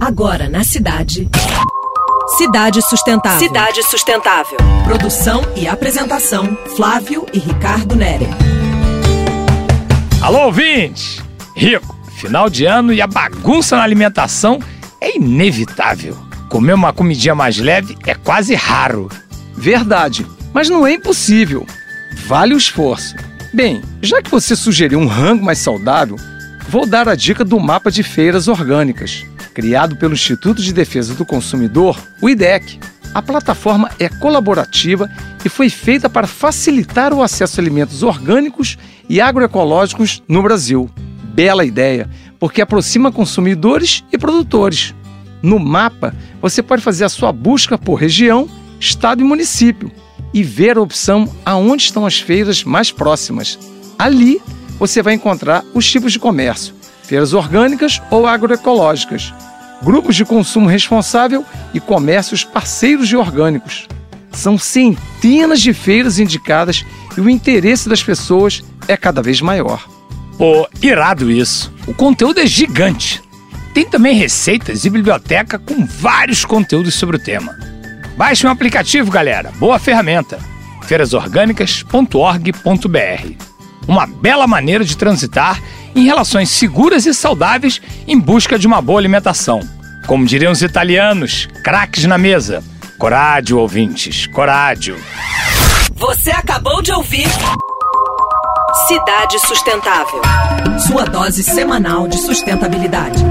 Agora na cidade. Cidade Sustentável. Cidade Sustentável. Produção e apresentação: Flávio e Ricardo Nere. Alô, ouvintes! Rico, final de ano e a bagunça na alimentação é inevitável. Comer uma comidinha mais leve é quase raro. Verdade, mas não é impossível. Vale o esforço. Bem, já que você sugeriu um rango mais saudável, vou dar a dica do mapa de feiras orgânicas criado pelo Instituto de Defesa do Consumidor, o IDEC. A plataforma é colaborativa e foi feita para facilitar o acesso a alimentos orgânicos e agroecológicos no Brasil. Bela ideia, porque aproxima consumidores e produtores. No mapa, você pode fazer a sua busca por região, estado e município e ver a opção aonde estão as feiras mais próximas. Ali, você vai encontrar os tipos de comércio, feiras orgânicas ou agroecológicas, grupos de consumo responsável e comércios parceiros de orgânicos. São centenas de feiras indicadas e o interesse das pessoas é cada vez maior. Pô, irado isso. O conteúdo é gigante. Tem também receitas e biblioteca com vários conteúdos sobre o tema. Baixe um aplicativo, galera. Boa ferramenta. feirasorgânicas.org.br. Uma bela maneira de transitar em relações seguras e saudáveis em busca de uma boa alimentação. Como diriam os italianos, craques na mesa. Corádio, ouvintes, corádio. Você acabou de ouvir Cidade Sustentável. Sua dose semanal de sustentabilidade.